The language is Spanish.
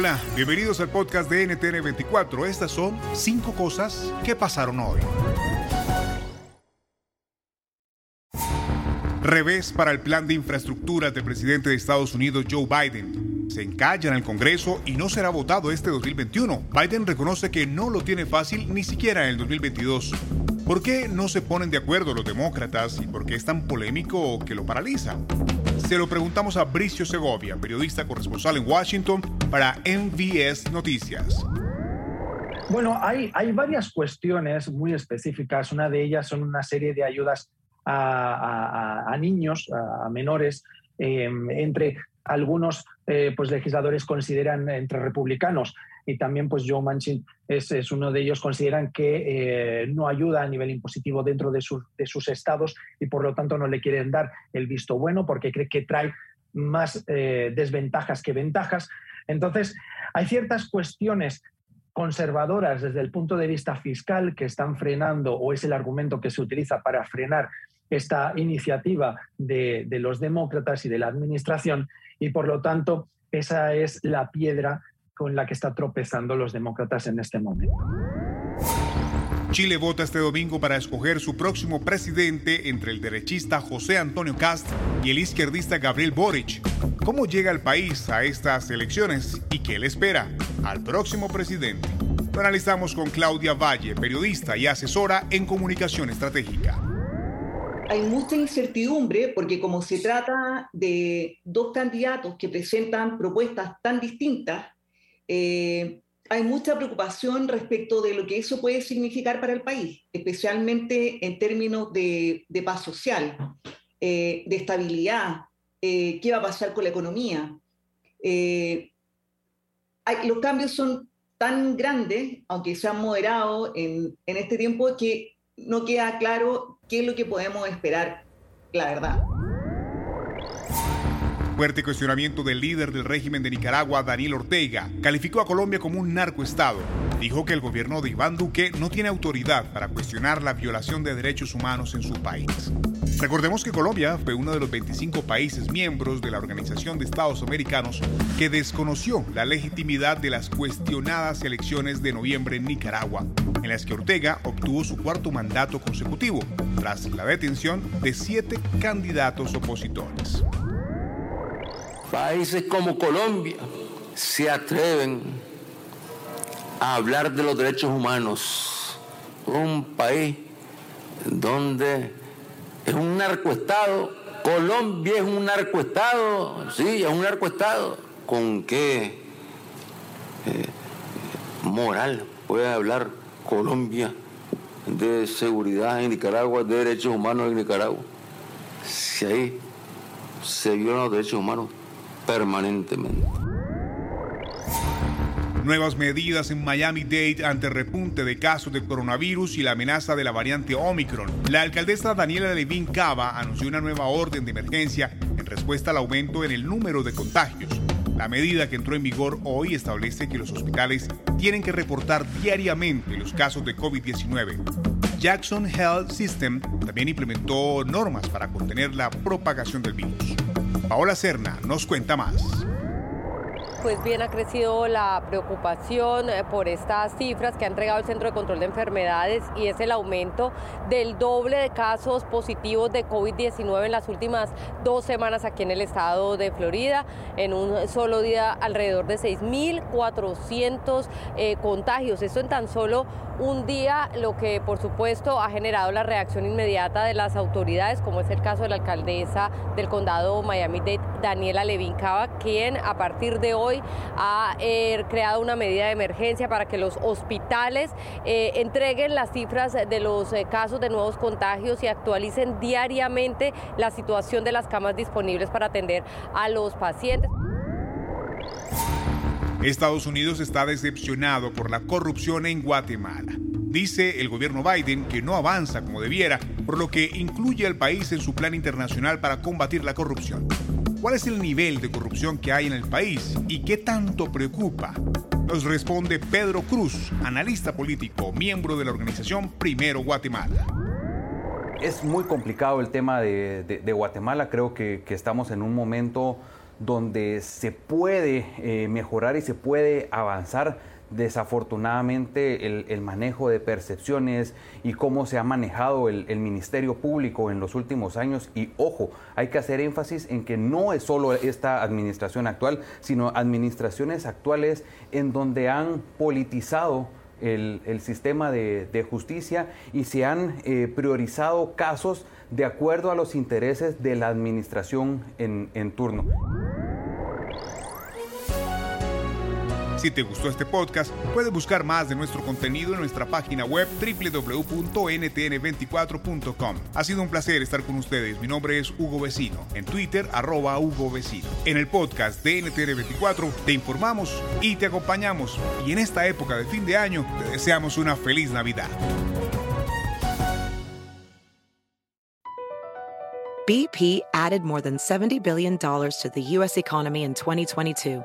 Hola, bienvenidos al podcast de NTN 24. Estas son cinco cosas que pasaron hoy. Revés para el plan de infraestructura del presidente de Estados Unidos, Joe Biden. Se encalla en el Congreso y no será votado este 2021. Biden reconoce que no lo tiene fácil ni siquiera en el 2022. ¿Por qué no se ponen de acuerdo los demócratas y por qué es tan polémico que lo paraliza? Se lo preguntamos a Bricio Segovia, periodista corresponsal en Washington para MVS Noticias. Bueno, hay, hay varias cuestiones muy específicas. Una de ellas son una serie de ayudas a, niños, a, menores, em, entre algunos eh, pues, legisladores consideran entre republicanos y también pues Joe Manchin es, es uno de ellos, consideran que eh, no ayuda a nivel impositivo dentro de, de, sus estados y por lo tanto no le quieren dar el visto bueno porque cree que trae más eh, desventajas que ventajas. Entonces, hay ciertas cuestiones conservadoras desde el punto de vista fiscal que están frenando o es el argumento que se utiliza para frenar esta iniciativa de, los demócratas y de la administración y por lo tanto esa es la piedra con la que está tropezando los demócratas en este momento. Chile vota este domingo para escoger su próximo presidente entre el derechista José Antonio Cast y el izquierdista Gabriel Boric. ¿Cómo llega el país a estas elecciones y qué le espera al próximo presidente? Lo analizamos con Claudia Valle, periodista y asesora en comunicación estratégica. Hay mucha incertidumbre porque como se trata de dos candidatos que presentan propuestas tan distintas, eh, hay mucha preocupación respecto de lo que eso puede significar para el país, especialmente en términos de, paz social, eh, de estabilidad, eh, qué va a pasar con la economía. los cambios son tan grandes, aunque se han moderado en, en este tiempo, que no queda claro qué es lo que podemos esperar, la verdad. Fuerte cuestionamiento del líder del régimen de Nicaragua, Daniel Ortega, calificó a Colombia como un narcoestado. Dijo que el gobierno de Iván Duque no tiene autoridad para cuestionar la violación de derechos humanos en su país. Recordemos que Colombia fue uno de los 25 países miembros de la Organización de Estados Americanos que desconoció la legitimidad de las cuestionadas elecciones de noviembre en Nicaragua, en las que Ortega obtuvo su cuarto mandato consecutivo, tras la detención de siete candidatos opositores. Países como Colombia se atreven a hablar de los derechos humanos. Un país donde es un narcoestado. Colombia es un narcoestado. Sí, es un narcoestado. ¿Con qué eh, moral puede hablar Colombia de seguridad en Nicaragua, de derechos humanos en Nicaragua? Si ahí se violan los derechos humanos permanentemente. Nuevas medidas en Miami-Dade ante repunte de casos de coronavirus y la amenaza de la variante Omicron. La alcaldesa Daniela Levin Cava anunció una nueva orden de emergencia en respuesta al aumento en el número de contagios. La medida que entró en vigor hoy establece que los hospitales tienen que reportar diariamente los casos de COVID-19. Jackson Health System también implementó normas para contener la propagación del virus. Paola Serna nos cuenta más. Pues bien ha crecido la preocupación eh, por estas cifras que ha entregado el Centro de Control de Enfermedades y es el aumento del doble de casos positivos de COVID-19 en las últimas dos semanas aquí en el estado de Florida. En un solo día alrededor de 6.400 eh, contagios. Esto en tan solo un día, lo que por supuesto ha generado la reacción inmediata de las autoridades, como es el caso de la alcaldesa del condado Miami-Dade, Daniela Levin Cava, quien a partir de hoy ha eh, creado una medida de emergencia para que los hospitales eh, entreguen las cifras de los eh, casos de nuevos contagios y actualicen diariamente la situación de las camas disponibles para atender a los pacientes. Estados Unidos está decepcionado por la corrupción en Guatemala. Dice el gobierno Biden que no avanza como debiera, por lo que incluye al país en su plan internacional para combatir la corrupción. ¿Cuál es el nivel de corrupción que hay en el país y qué tanto preocupa? Nos responde Pedro Cruz, analista político, miembro de la organización Primero Guatemala. Es muy complicado el tema de, Guatemala. Creo que, estamos en un momento donde se puede eh, mejorar y se puede avanzar. Desafortunadamente el, manejo de percepciones y cómo se ha manejado el, Ministerio Público en los últimos años. Y ojo, hay que hacer énfasis en que no es solo esta administración actual, sino administraciones actuales en donde han politizado el, sistema de, justicia y se han eh, priorizado casos de acuerdo a los intereses de la administración en turno. Si te gustó este podcast, puedes buscar más de nuestro contenido en nuestra página web www.ntn24.com. Ha sido un placer estar con ustedes. Mi nombre es Hugo Vecino. En Twitter, arroba Hugo Vecino. En el podcast de NTN24 te informamos y te acompañamos. Y en esta época de fin de año, te deseamos una feliz Navidad. BP added more than $70 billion to the U.S. economy in 2022